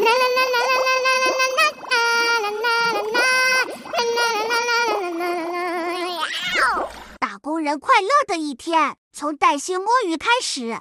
打工人快乐的一天，从带薪摸鱼开始。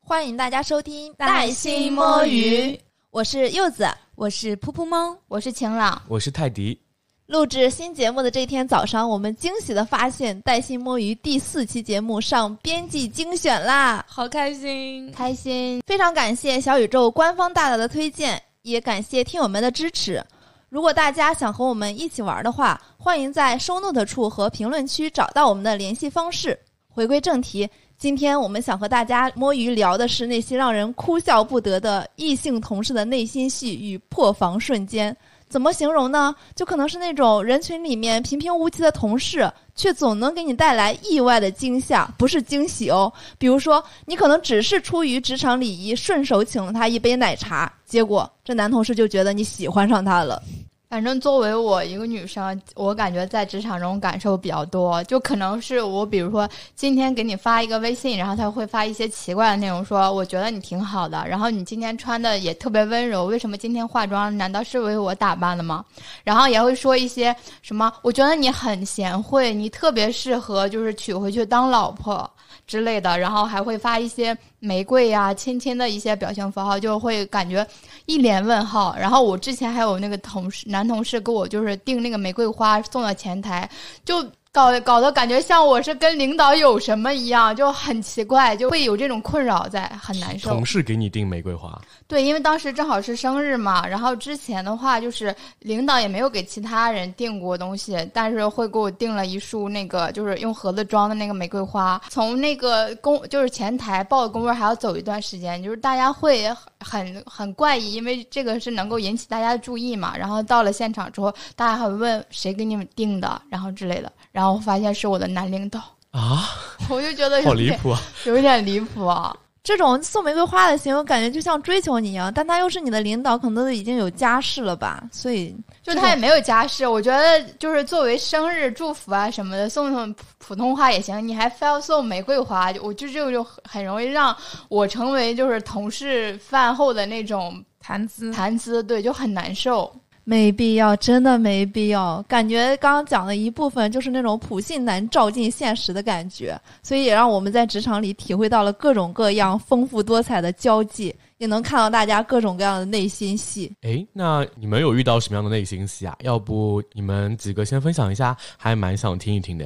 欢迎大家收听《带薪摸鱼》，我是柚子，我是噗噗猫，我是晴朗，我是泰迪。录制新节目的这天早上，我们惊喜的发现《带薪摸鱼》第四期节目上编辑精选啦，好开心，开心！非常感谢小宇宙官方大大的推荐，也感谢听友们的支持。如果大家想和我们一起玩的话，欢迎在收 note 处和评论区找到我们的联系方式。回归正题，今天我们想和大家摸鱼聊的是那些让人哭笑不得的异性同事的内心戏与破防瞬间。怎么形容呢？就可能是那种人群里面平平无奇的同事，却总能给你带来意外的惊吓，不是惊喜哦。比如说，你可能只是出于职场礼仪，顺手请了他一杯奶茶，结果这男同事就觉得你喜欢上他了。反正作为我一个女生，我感觉在职场中感受比较多，就可能是我，比如说今天给你发一个微信，然后他会发一些奇怪的内容，说我觉得你挺好的，然后你今天穿的也特别温柔，为什么今天化妆？难道是为我打扮的吗？然后也会说一些什么，我觉得你很贤惠，你特别适合就是娶回去当老婆之类的，然后还会发一些玫瑰呀、亲亲的一些表情符号，就会感觉一脸问号。然后我之前还有那个同事。男同事给我就是订那个玫瑰花送到前台，就搞搞得感觉像我是跟领导有什么一样，就很奇怪，就会有这种困扰在，很难受。同事给你订玫瑰花？对，因为当时正好是生日嘛，然后之前的话就是领导也没有给其他人订过东西，但是会给我订了一束那个就是用盒子装的那个玫瑰花。从那个工就是前台报的工位还要走一段时间，就是大家会很很怪异，因为这个是能够引起大家的注意嘛。然后到了现场之后，大家还会问谁给你们订的，然后之类的。然后发现是我的男领导啊，我就觉得好离谱啊，有一点离谱啊。这种送玫瑰花的行为，感觉就像追求你一样，但他又是你的领导，可能都已经有家室了吧？所以就他也没有家室。我觉得就是作为生日祝福啊什么的，送送普通话也行。你还非要送玫瑰花，我就这就就很容易让我成为就是同事饭后的那种谈资谈资，对，就很难受。没必要，真的没必要。感觉刚刚讲的一部分就是那种普信男照进现实的感觉，所以也让我们在职场里体会到了各种各样丰富多彩的交际，也能看到大家各种各样的内心戏。诶，那你们有遇到什么样的内心戏啊？要不你们几个先分享一下，还蛮想听一听的。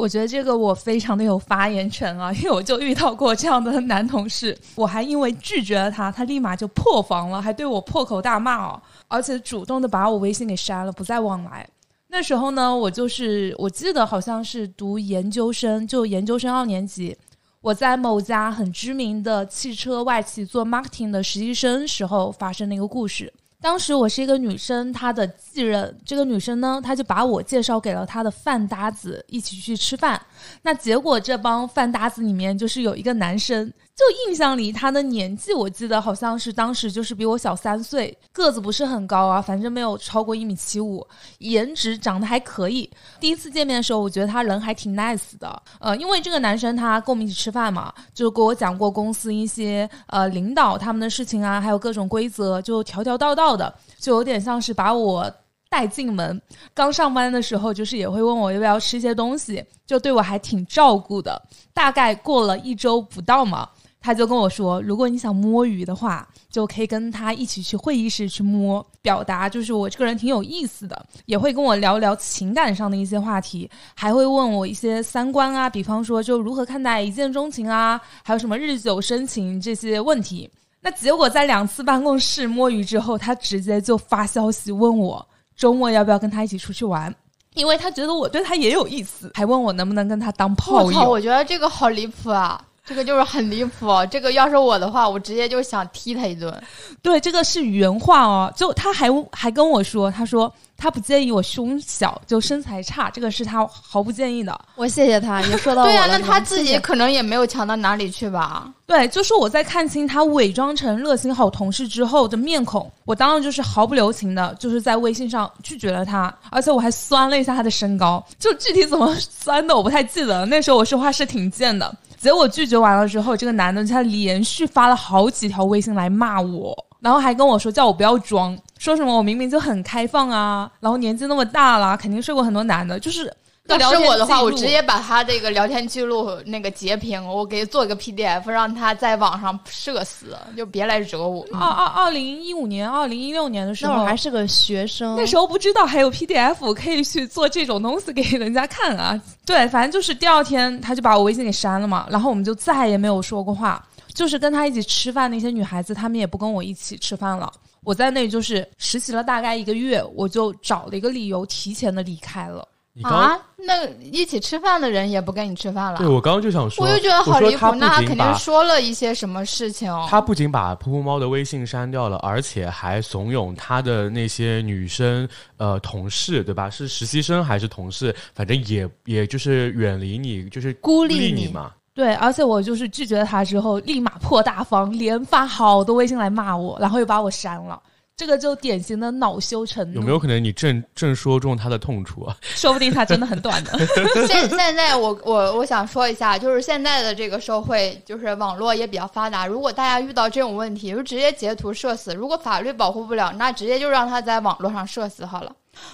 我觉得这个我非常的有发言权啊，因为我就遇到过这样的男同事，我还因为拒绝了他，他立马就破防了，还对我破口大骂哦，而且主动的把我微信给删了，不再往来。那时候呢，我就是我记得好像是读研究生，就研究生二年级，我在某家很知名的汽车外企做 marketing 的实习生时候发生的一个故事。当时我是一个女生，她的继任，这个女生呢，她就把我介绍给了她的饭搭子，一起去吃饭。那结果这帮饭搭子里面，就是有一个男生。就印象里，他的年纪我记得好像是当时就是比我小三岁，个子不是很高啊，反正没有超过一米七五，颜值长得还可以。第一次见面的时候，我觉得他人还挺 nice 的，呃，因为这个男生他跟我们一起吃饭嘛，就给我讲过公司一些呃领导他们的事情啊，还有各种规则，就条条道道的，就有点像是把我带进门。刚上班的时候，就是也会问我要不要吃一些东西，就对我还挺照顾的。大概过了一周不到嘛。他就跟我说，如果你想摸鱼的话，就可以跟他一起去会议室去摸，表达就是我这个人挺有意思的，也会跟我聊聊情感上的一些话题，还会问我一些三观啊，比方说就如何看待一见钟情啊，还有什么日久生情这些问题。那结果在两次办公室摸鱼之后，他直接就发消息问我周末要不要跟他一起出去玩，因为他觉得我对他也有意思，还问我能不能跟他当炮友。我觉得这个好离谱啊！这个就是很离谱，这个要是我的话，我直接就想踢他一顿。对，这个是原话哦，就他还还跟我说，他说他不介意我胸小，就身材差，这个是他毫不介意的。我谢谢他，也说到对呀，那他自己可能也没有强到哪里去吧？对，就是我在看清他伪装成热心好同事之后的面孔，我当然就是毫不留情的，就是在微信上拒绝了他，而且我还酸了一下他的身高，就具体怎么 酸的我不太记得了。那时候我说话是挺贱的。结果拒绝完了之后，这个男的他连续发了好几条微信来骂我，然后还跟我说叫我不要装，说什么我明明就很开放啊，然后年纪那么大了，肯定睡过很多男的，就是。要是我的话，我直接。把他这个聊天记录那个截屏，我给做一个 PDF，让他在网上社死，就别来惹我。二二二零一五年、二零一六年的时候，那会儿还是个学生，那时候不知道还有 PDF 可以去做这种东西给人家看啊。对，反正就是第二天他就把我微信给删了嘛，然后我们就再也没有说过话。就是跟他一起吃饭那些女孩子，她们也不跟我一起吃饭了。我在那就是实习了大概一个月，我就找了一个理由提前的离开了。你刚啊，那一起吃饭的人也不跟你吃饭了对，我刚刚就想说，我就觉得好离谱。那他肯定说了一些什么事情。他不仅把噗噗猫的微信删掉了，而且还怂恿他的那些女生呃同事，对吧？是实习生还是同事？反正也也就是远离你，就是孤立你你嘛。对，而且我就是拒绝他之后，立马破大方，连发好多微信来骂我，然后又把我删了。这个就典型的恼羞成怒。有没有可能你正正说中他的痛处啊？说不定他真的很短的。现现在我我我想说一下，就是现在的这个社会，就是网络也比较发达。如果大家遇到这种问题，就直接截图社死。如果法律保护不了，那直接就让他在网络上社死好了。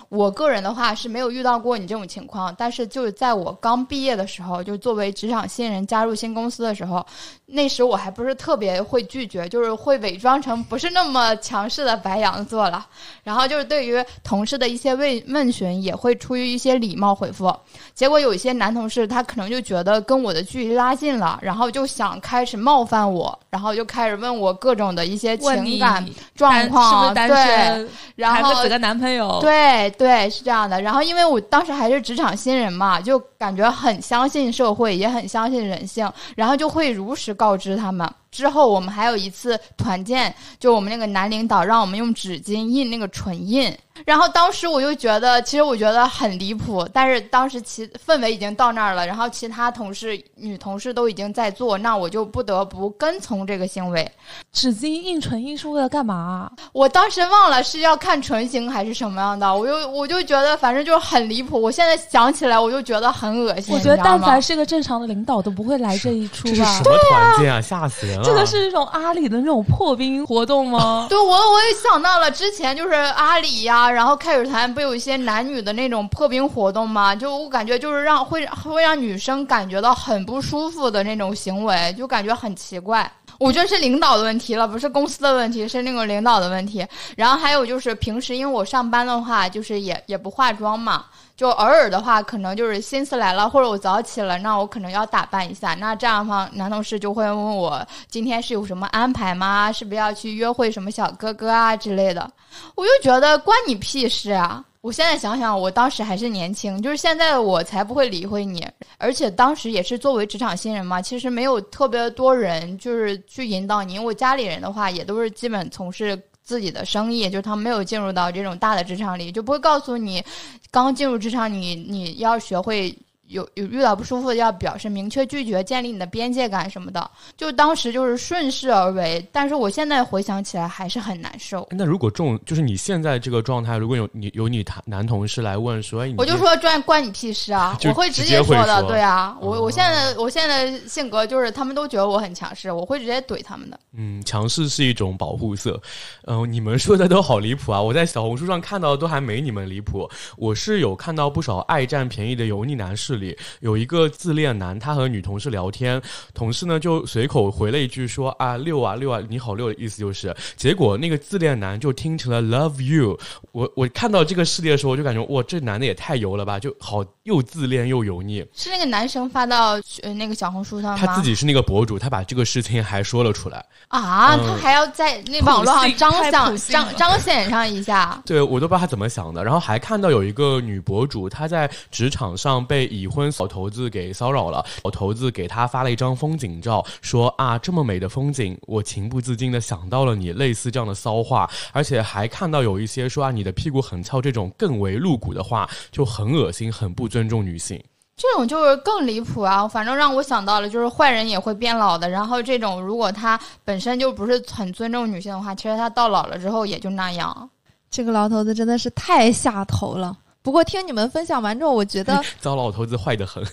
我个人的话是没有遇到过你这种情况，但是就是在我刚毕业的时候，就作为职场新人加入新公司的时候，那时我还不是特别会拒绝，就是会伪装成不是那么强势的白羊座了。然后就是对于同事的一些问问询，也会出于一些礼貌回复。结果有一些男同事，他可能就觉得跟我的距离拉近了，然后就想开始冒犯我，然后就开始问我各种的一些情感状单况，是不是单对，身？然后几个男朋友？，对对，是这样的。然后因为我当时还是职场新人嘛，就感觉很相信社会，也很相信人性，然后就会如实告知他们。之后我们还有一次团建，就我们那个男领导让我们用纸巾印那个唇印，然后当时我就觉得，其实我觉得很离谱，但是当时其氛围已经到那儿了，然后其他同事女同事都已经在做，那我就不得不跟从这个行为。纸巾印唇印是为了干嘛？我当时忘了是要看唇形还是什么样的，我就我就觉得反正就是很离谱。我现在想起来我就觉得很恶心。我觉得但凡是个正常的领导都不会来这一出吧这是什？么团建啊？吓死人了！这个是一种阿里的那种破冰活动吗？对我我也想到了之前就是阿里呀、然后开水团不有一些男女的那种破冰活动吗？就我感觉就是让会会让女生感觉到很不舒服的那种行为，就感觉很奇怪。我觉得是领导的问题了，不是公司的问题，是那个领导的问题。然后还有就是平时因为我上班的话，就是也也不化妆嘛，就偶尔的话，可能就是心思来了，或者我早起了，那我可能要打扮一下。那这样的话，男同事就会问我今天是有什么安排吗？是不是要去约会什么小哥哥啊之类的？我就觉得关你屁事啊！我现在想想，我当时还是年轻，就是现在我才不会理会你。而且当时也是作为职场新人嘛，其实没有特别多人就是去引导你。因为我家里人的话也都是基本从事自己的生意，就是他们没有进入到这种大的职场里，就不会告诉你，刚进入职场你你要学会。有有遇到不舒服，要表示明确拒绝，建立你的边界感什么的。就当时就是顺势而为，但是我现在回想起来还是很难受。那如果这种就是你现在这个状态，如果有你有你谈男同事来问说，我就说关关你屁事啊！我会直直接说的，说对啊，我哦我现在我现在性格就是他们都觉得我很强势，我会直接怼他们的。嗯，强势是一种保护色。嗯、你们说的都好离谱啊！我在小红书上看到的都还没你们离谱。我是有看到不少爱占便宜的油腻男士里，有一个自恋男，他和女同事聊天，同事呢就随口回了一句说啊六啊六啊你好六的意思就是，结果那个自恋男就听成了 love you。我我看到这个事例的时候，我就感觉哇，这男的也太油了吧，就好又自恋又油腻。是那个男生发到呃那个小红书上吗？他自己是那个博主，他把这个事情还说了出来。啊，嗯他还要在那网络上彰显彰彰显上一下。对我都不知道他怎么想的。然后还看到有一个女博主，她在职场上被已婚老头子给骚扰了，老头子给他发了一张风景照，说啊这么美的风景，我情不自禁的想到了你，类似这样的骚话。而且还看到有一些说啊你的屁股很翘这种更为露骨的话，就很恶心，很不尊重女性。这种就是更离谱啊！反正让我想到了，就是坏人也会变老的。然后这种如果他本身就不是很尊重女性的话，其实他到老了之后也就那样。这个老头子真的是太下头了。不过听你们分享完之后，我觉得 糟老头子坏得很。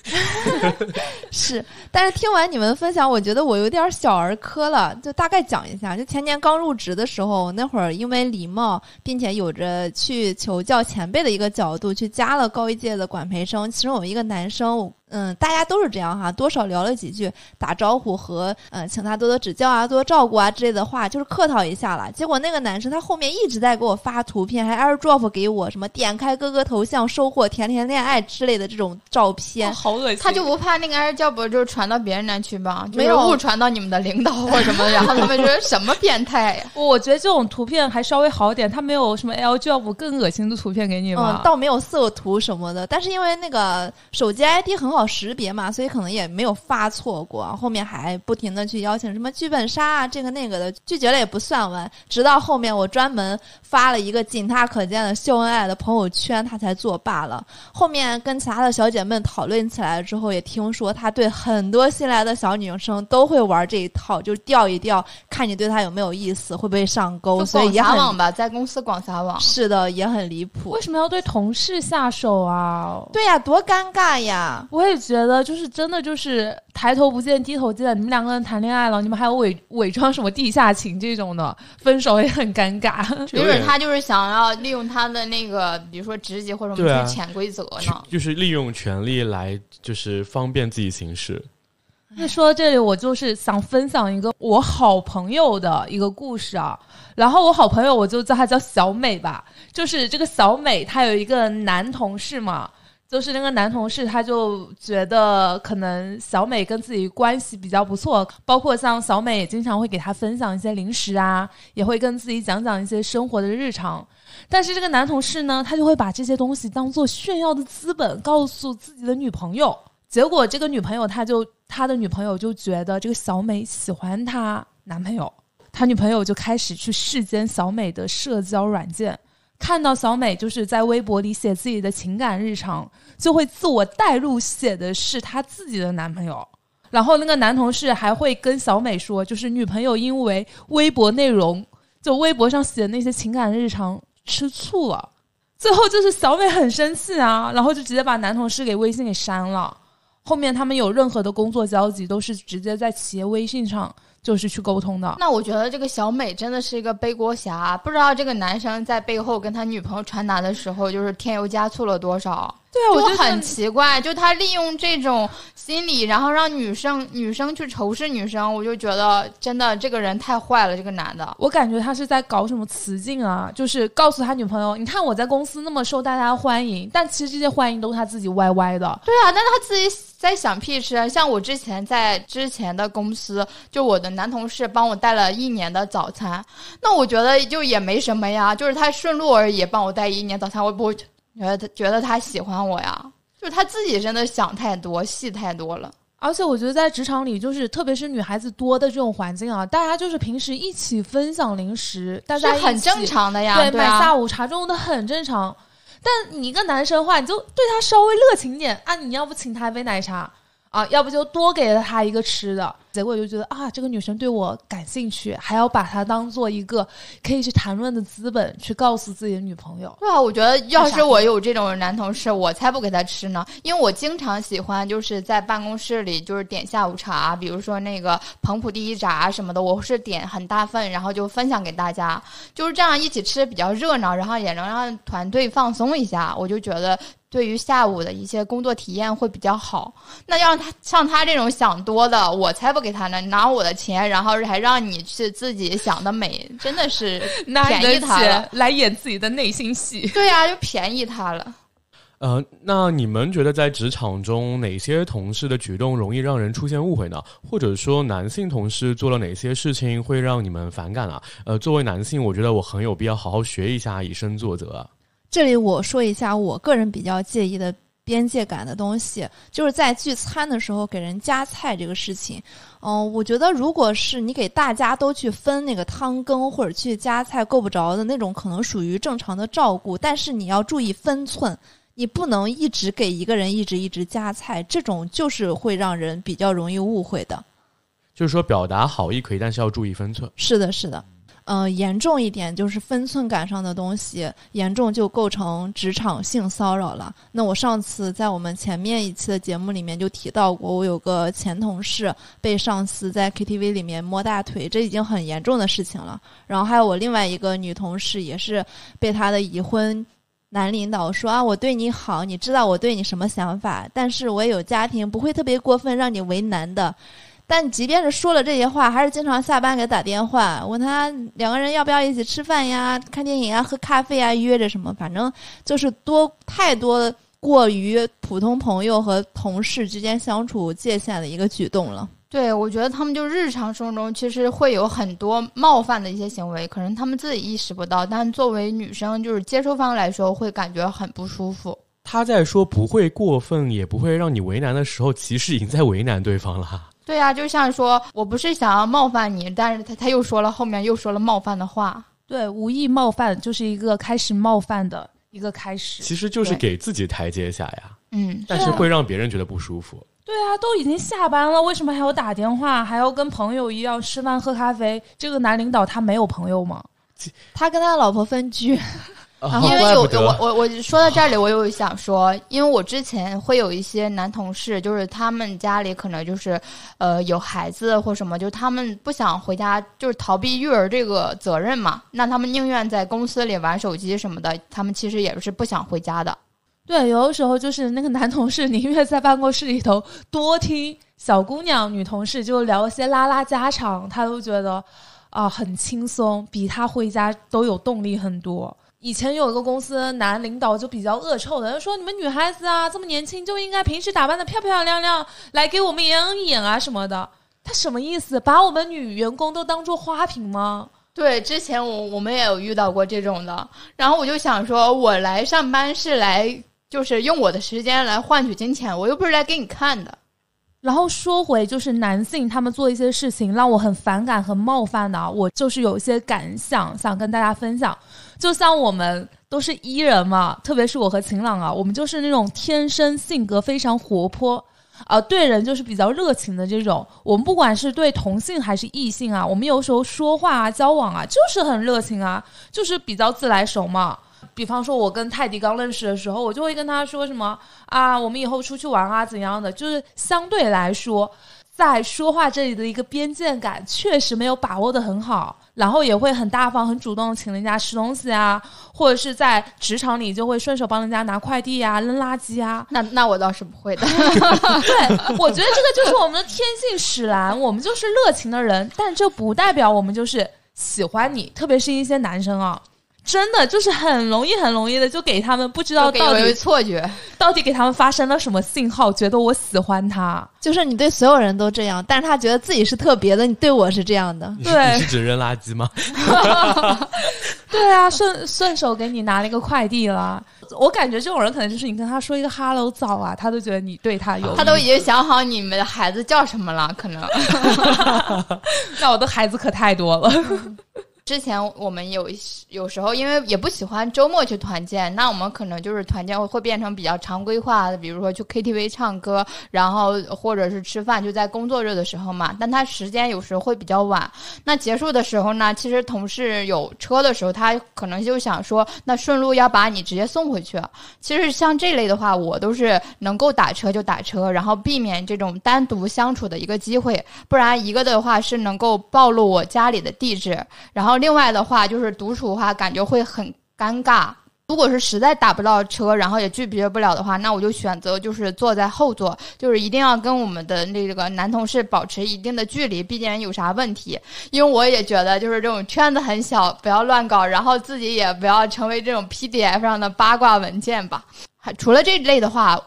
是，但是听完你们分享，我觉得我有点小儿科了。就大概讲一下，就前年刚入职的时候，那会儿因为礼貌，并且有着去求教前辈的一个角度，去加了高一届的管培生。其中有一个男生。嗯，大家都是这样哈，多少聊了几句打招呼和嗯，请他多多指教啊，多多照顾啊之类的话，就是客套一下了。结果那个男生他后面一直在给我发图片，还 AirDrop 给我什么点开哥哥头像收获甜甜恋爱之类的这种照片，好恶心。他就不怕那个 AirDrop 就传到别人那去吧？没有误传到你们的领导或者什么，然后他们觉得什么变态呀？我觉得这种图片还稍微好点，他没有什么 AirDrop 更恶心的图片给你吗？嗯，倒没有色图什么的，但是因为那个手机 ID 很好识别嘛，所以。可能也没有发错过，后面还不停的去邀请什么剧本杀啊，这个那个的，拒绝了也不算完，直到后面我专门发了一个仅他可见的秀恩爱的朋友圈，他才作罢了。后面跟其他的小姐妹讨论起来之后，也听说他对很多新来的小女生都会玩这一套，就钓一钓，看你对他有没有意思，会不会上钩。所以也很网吧，在公司广撒网。是的，也很离谱。为什么要对同事下手啊？对呀，多尴尬呀！我也觉得，就是。真的就是抬头不见低头见，你们两个人谈恋爱了，你们还有伪伪装什么地下情这种的，分手也很尴尬。没准他就是想要利用他的那个，比如说职级或者什么去潜规则呢？就是利用权力来，就是方便自己行事。那说到这里，我就是想分享一个我好朋友的一个故事啊。然后我好朋友，我就叫他叫小美吧。就是这个小美，她有一个男同事嘛。就是那个男同事，他就觉得可能小美跟自己关系比较不错，包括像小美也经常会给他分享一些零食啊，也会跟自己讲讲一些生活的日常。但是这个男同事呢，他就会把这些东西当做炫耀的资本，告诉自己的女朋友。结果这个女朋友，他就他的女朋友就觉得这个小美喜欢他男朋友，他女朋友就开始去视奸小美的社交软件。看到小美就是在微博里写自己的情感日常，就会自我代入写的是她自己的男朋友，然后那个男同事还会跟小美说，就是女朋友因为微博内容，就微博上写的那些情感日常吃醋了，最后就是小美很生气啊，然后就直接把男同事给微信给删了，后面他们有任何的工作交集都是直接在企业微信上。就是去沟通的。那我觉得这个小美真的是一个背锅侠，不知道这个男生在背后跟他女朋友传达的时候，就是添油加醋了多少。对啊，我就很奇怪，就他利用这种心理，然后让女生女生去仇视女生，我就觉得真的这个人太坏了。这个男的，我感觉他是在搞什么雌竞啊，就是告诉他女朋友，你看我在公司那么受大家欢迎，但其实这些欢迎都是他自己歪歪的。对啊，但是他自己在想屁吃。像我之前在之前的公司，就我的男同事帮我带了一年的早餐，那我觉得就也没什么呀，就是他顺路而已，帮我带一年早餐，我不会。觉得他觉得他喜欢我呀，就是他自己真的想太多，戏太多了。而且我觉得在职场里，就是特别是女孩子多的这种环境啊，大家就是平时一起分享零食，大家很正常的呀，对，买下午茶这种的很正常。但你一个男生的话，你就对他稍微热情点。啊，你要不请他一杯奶茶？啊，要不就多给了他一个吃的。结果就觉得啊，这个女生对我感兴趣，还要把她当做一个可以去谈论的资本，去告诉自己的女朋友。对啊，我觉得要是我有这种男同事，我才不给他吃呢。因为我经常喜欢就是在办公室里就是点下午茶，比如说那个彭浦第一炸什么的，我是点很大份，然后就分享给大家，就是这样一起吃比较热闹，然后也能让团队放松一下。我就觉得对于下午的一些工作体验会比较好。那要他像他这种想多的，我才不。给他呢，拿我的钱，然后还让你去自己想的美，真的是 便宜他了，来演自己的内心戏。对呀，就便宜他了。呃，那你们觉得在职场中哪些同事的举动容易让人出现误会呢？或者说男性同事做了哪些事情会让你们反感啊？呃，作为男性，我觉得我很有必要好好学一下，以身作则。这里我说一下我个人比较介意的。边界感的东西，就是在聚餐的时候给人夹菜这个事情。嗯，我觉得如果是你给大家都去分那个汤羹或者去夹菜够不着的那种，可能属于正常的照顾。但是你要注意分寸，你不能一直给一个人一直一直夹菜，这种就是会让人比较容易误会的。就是说，表达好意可以，但是要注意分寸。是的，是的。嗯、严重一点就是分寸感上的东西，严重就构成职场性骚扰了。那我上次在我们前面一期的节目里面就提到过，我有个前同事被上司在 KTV 里面摸大腿，这已经很严重的事情了。然后还有我另外一个女同事也是被她的已婚男领导说啊，我对你好，你知道我对你什么想法，但是我也有家庭，不会特别过分让你为难的。但即便是说了这些话，还是经常下班给他打电话，问他两个人要不要一起吃饭呀、看电影啊、喝咖啡啊，约着什么，反正就是多太多过于普通朋友和同事之间相处界限的一个举动了。对，我觉得他们就日常生活中其实会有很多冒犯的一些行为，可能他们自己意识不到，但作为女生就是接收方来说，会感觉很不舒服。他在说不会过分，也不会让你为难的时候，其实已经在为难对方了。对啊、就像说我不是想要冒犯你，但是他他又说了后面又说了冒犯的话。对，无意冒犯就是一个开始冒犯的一个开始。其实就是给自己台阶下呀，嗯，但是会让别人觉得不舒服。对啊，都已经下班了，为什么还要打电话，还要跟朋友一样吃饭喝咖啡？这个男领导他没有朋友吗？他跟他老婆分居，啊因为有我我我说到这里，我有想说，因为我之前会有一些男同事，就是他们家里可能就是呃有孩子或什么，就他们不想回家，就是逃避育儿这个责任嘛，那他们宁愿在公司里玩手机什么的，他们其实也是不想回家的。对，有的时候就是那个男同事宁愿在办公室里头多听小姑娘、女同事就聊一些拉拉家常，他都觉得啊、很轻松，比他回家都有动力很多。以前有一个公司男领导就比较恶臭的，就说你们女孩子啊这么年轻就应该平时打扮的漂漂亮亮，来给我们养眼啊什么的。他什么意思？把我们女员工都当做花瓶吗？对，之前我我们也有遇到过这种的，然后我就想说，我来上班是来就是用我的时间来换取金钱，我又不是来给你看的。然后说回就是男性他们做一些事情让我很反感、很冒犯的，我就是有一些感想想跟大家分享。就像我们都是 E 人嘛，特别是我和晴朗啊，我们就是那种天生性格非常活泼。啊、对人就是比较热情的这种。我们不管是对同性还是异性啊，我们有时候说话啊、交往啊，就是很热情啊，就是比较自来熟嘛。比方说，我跟泰迪刚认识的时候，我就会跟他说什么啊，我们以后出去玩啊，怎样的？就是相对来说，在说话这里的一个边界感确实没有把握的很好，然后也会很大方、很主动请人家吃东西啊，或者是在职场里就会顺手帮人家拿快递啊、扔垃圾啊。那那我倒是不会的。对，我觉得这个就是我们的天性使然，我们就是热情的人，但这不代表我们就是喜欢你，特别是一些男生啊。真的就是很容易、很容易的就给他们不知道到底错觉，到底给他们发生了什么信号，觉得我喜欢他。就是你对所有人都这样，但是他觉得自己是特别的，你对我是这样的。对你是指扔垃圾吗？对啊，顺顺手给你拿了一个快递了。我感觉这种人可能就是你跟他说一个 “hello” 早啊，他都觉得你对他有。他都已经想好你们的孩子叫什么了，可能。那我的孩子可太多了。之前我们有一有时候因为也不喜欢周末去团建，那我们可能就是团建会变成比较常规化的，比如说去 KTV 唱歌，然后或者是吃饭，就在工作日的时候嘛。但他时间有时候会比较晚，那结束的时候呢，其实同事有车的时候，他可能就想说，那顺路要把你直接送回去。其实像这类的话，我都是能够打车就打车，然后避免这种单独相处的一个机会。不然一个的话是能够暴露我家里的地址，然后另外的话就是独处的话，感觉会很尴尬。如果是实在打不到车，然后也拒绝不了的话，那我就选择就是坐在后座，就是一定要跟我们的那个男同事保持一定的距离，毕竟有啥问题。因为我也觉得就是这种圈子很小，不要乱搞，然后自己也不要成为这种 PDF 上的八卦文件吧。还除了这类的话，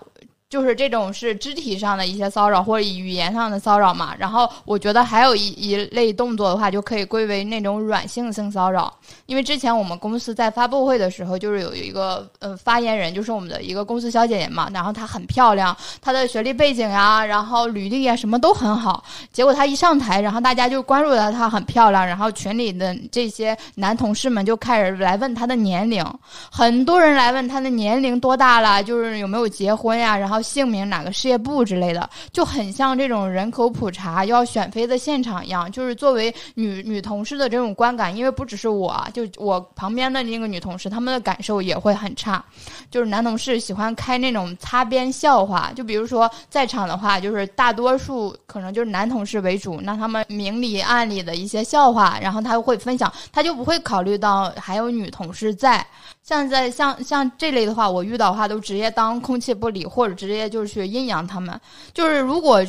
就是这种是肢体上的一些骚扰或者语言上的骚扰嘛。然后我觉得还有一一类动作的话，就可以归为那种软性性骚扰。因为之前我们公司在发布会的时候，就是有一个呃发言人，就是我们的一个公司小姐姐嘛，然后她很漂亮，她的学历背景呀，然后履历啊什么都很好。结果她一上台，然后大家就关注到她很漂亮，然后群里的这些男同事们就开始来问她的年龄，很多人来问她的年龄多大了，就是有没有结婚呀，然后姓名、哪个事业部之类的，就很像这种人口普查要选妃的现场一样。就是作为女女同事的这种观感，因为不只是我，就我旁边的那个女同事，她们的感受也会很差。就是男同事喜欢开那种擦边笑话，就比如说在场的话，就是大多数可能就是男同事为主，那他们明里暗里的一些笑话，然后他会分享，他就不会考虑到还有女同事在。像在像像这类的话，我遇到的话都直接当空气不理，或者直接就是去阴阳他们。就是如果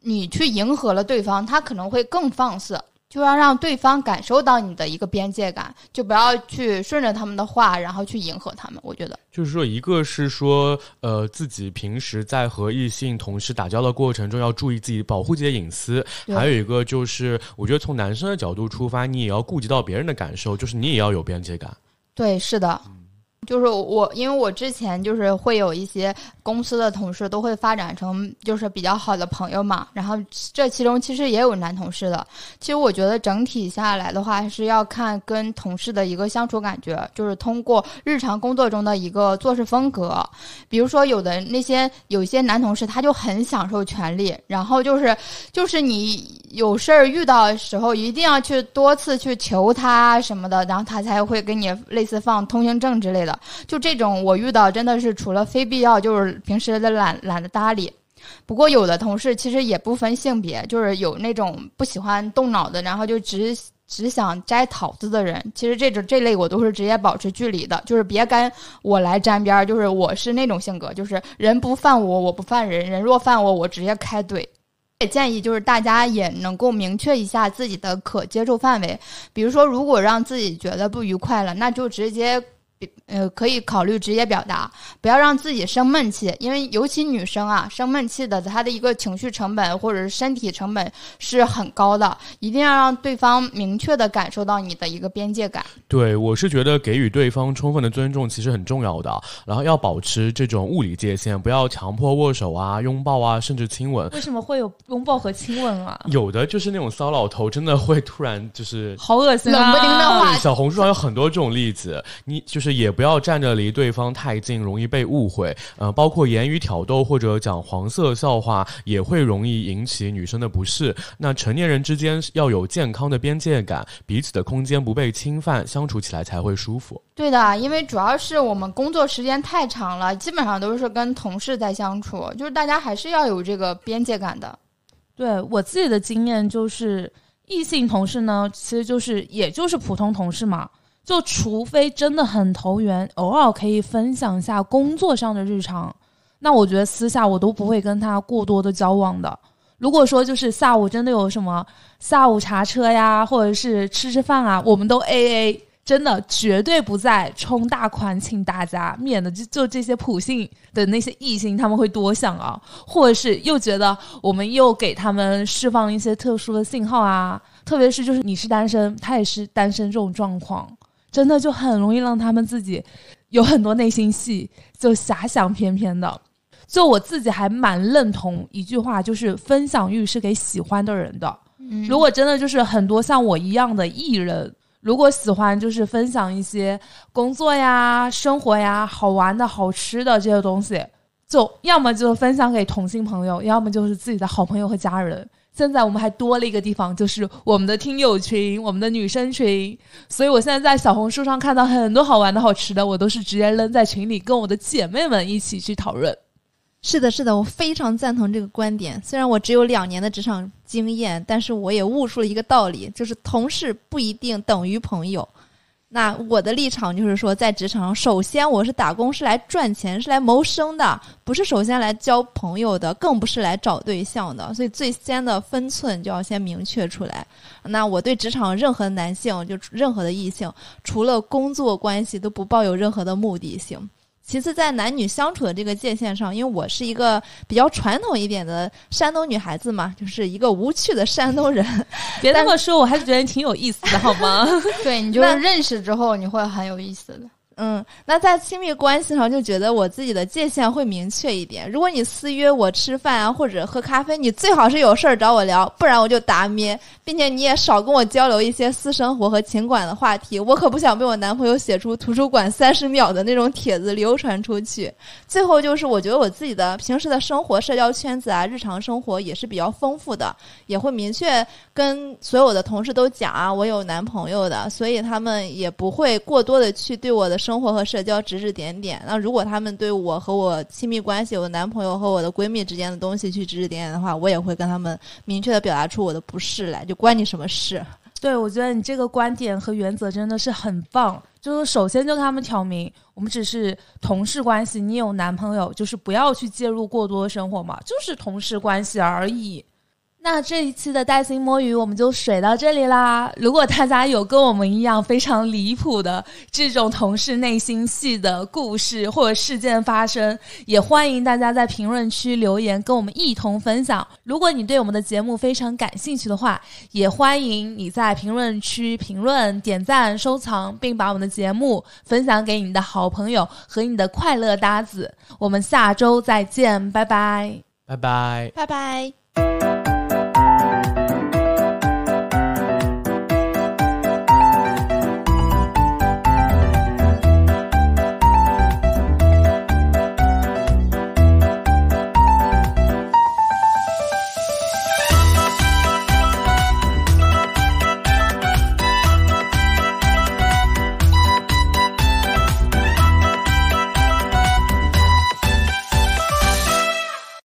你去迎合了对方，他可能会更放肆。就要让对方感受到你的一个边界感，就不要去顺着他们的话，然后去迎合他们。我觉得就是说，一个是说，呃，自己平时在和异性同事打交道过程中要注意自己保护自己的隐私，还有一个就是，我觉得从男生的角度出发，你也要顾及到别人的感受，就是你也要有边界感。对，是的。就是我，因为我之前就是会有一些公司的同事都会发展成就是比较好的朋友嘛，然后这其中其实也有男同事的。其实我觉得整体下来的话，是要看跟同事的一个相处感觉，就是通过日常工作中的一个做事风格。比如说有的那些有些男同事，他就很享受权力，然后就是就是你有事儿遇到的时候，一定要去多次去求他什么的，然后他才会给你类似放通行证之类的。就这种，我遇到真的是除了非必要，就是平时的懒懒得搭理。不过有的同事其实也不分性别，就是有那种不喜欢动脑的，然后就只只想摘桃子的人。其实这种这类我都是直接保持距离的，就是别跟我来沾边儿。就是我是那种性格，就是人不犯我，我不犯人；人若犯我，我直接开怼。也建议就是大家也能够明确一下自己的可接受范围。比如说，如果让自己觉得不愉快了，那就直接。呃，可以考虑直接表达，不要让自己生闷气，因为尤其女生啊，生闷气的，她的一个情绪成本或者是身体成本是很高的，一定要让对方明确的感受到你的一个边界感。对，我是觉得给予对方充分的尊重其实很重要的，然后要保持这种物理界限，不要强迫握手啊、拥抱啊，甚至亲吻。为什么会有拥抱和亲吻啊？有的就是那种骚老头，真的会突然就是好恶心，冷不丁的话。小红书上有很多这种例子，你就是也。不要站着离对方太近，容易被误会。呃，包括言语挑逗或者讲黄色笑话，也会容易引起女生的不适。那成年人之间要有健康的边界感，彼此的空间不被侵犯，相处起来才会舒服。对的，因为主要是我们工作时间太长了，基本上都是跟同事在相处，就是大家还是要有这个边界感的。对我自己的经验就是，异性同事呢，其实就是也就是普通同事嘛。就除非真的很投缘，偶尔可以分享一下工作上的日常，那我觉得私下我都不会跟他过多的交往的。如果说就是下午真的有什么下午茶车呀，或者是吃吃饭啊，我们都 A A，真的绝对不再充大款请大家，免得就就这些普信的那些异性他们会多想啊，或者是又觉得我们又给他们释放一些特殊的信号啊，特别是就是你是单身，他也是单身这种状况。真的就很容易让他们自己有很多内心戏，就遐想翩翩的。就我自己还蛮认同一句话，就是分享欲是给喜欢的人的。如果真的就是很多像我一样的艺人，如果喜欢就是分享一些工作呀、生活呀、好玩的好吃的这些东西，就要么就分享给同性朋友，要么就是自己的好朋友和家人。现在我们还多了一个地方，就是我们的听友群，我们的女生群。所以我现在在小红书上看到很多好玩的好吃的，我都是直接扔在群里，跟我的姐妹们一起去讨论。是的，是的，我非常赞同这个观点。虽然我只有两年的职场经验，但是我也悟出了一个道理，就是同事不一定等于朋友。那我的立场就是说，在职场上，首先我是打工是来赚钱，是来谋生的，不是首先来交朋友的，更不是来找对象的。所以最先的分寸就要先明确出来。那我对职场任何男性，就任何的异性，除了工作关系，都不抱有任何的目的性。其次，在男女相处的这个界限上，因为我是一个比较传统一点的山东女孩子嘛，就是一个无趣的山东人。别这么说，我还是觉得挺有意思的，好吗？对你就是认识之后，你会很有意思的。嗯，那在亲密关系上就觉得我自己的界限会明确一点。如果你私约我吃饭啊，或者喝咖啡，你最好是有事儿找我聊，不然我就打咩，并且你也少跟我交流一些私生活和情感的话题。我可不想被我男朋友写出图书馆三十秒的那种帖子流传出去。最后就是，我觉得我自己的平时的生活、社交圈子啊，日常生活也是比较丰富的，也会明确跟所有的同事都讲啊，我有男朋友的，所以他们也不会过多的去对我的。生活和社交指指点点，那如果他们对我和我亲密关系，我男朋友和我的闺蜜之间的东西去指指点点的话，我也会跟他们明确的表达出我的不适来，就关你什么事？对，我觉得你这个观点和原则真的是很棒。就是首先就跟他们挑明，我们只是同事关系，你有男朋友，就是不要去介入过多生活嘛，就是同事关系而已。那这一期的带薪摸鱼我们就水到这里啦。如果大家有跟我们一样非常离谱的这种同事内心戏的故事或者事件发生，也欢迎大家在评论区留言跟我们一同分享。如果你对我们的节目非常感兴趣的话，也欢迎你在评论区评论、点赞、收藏，并把我们的节目分享给你的好朋友和你的快乐搭子。我们下周再见，拜拜，拜拜，拜拜。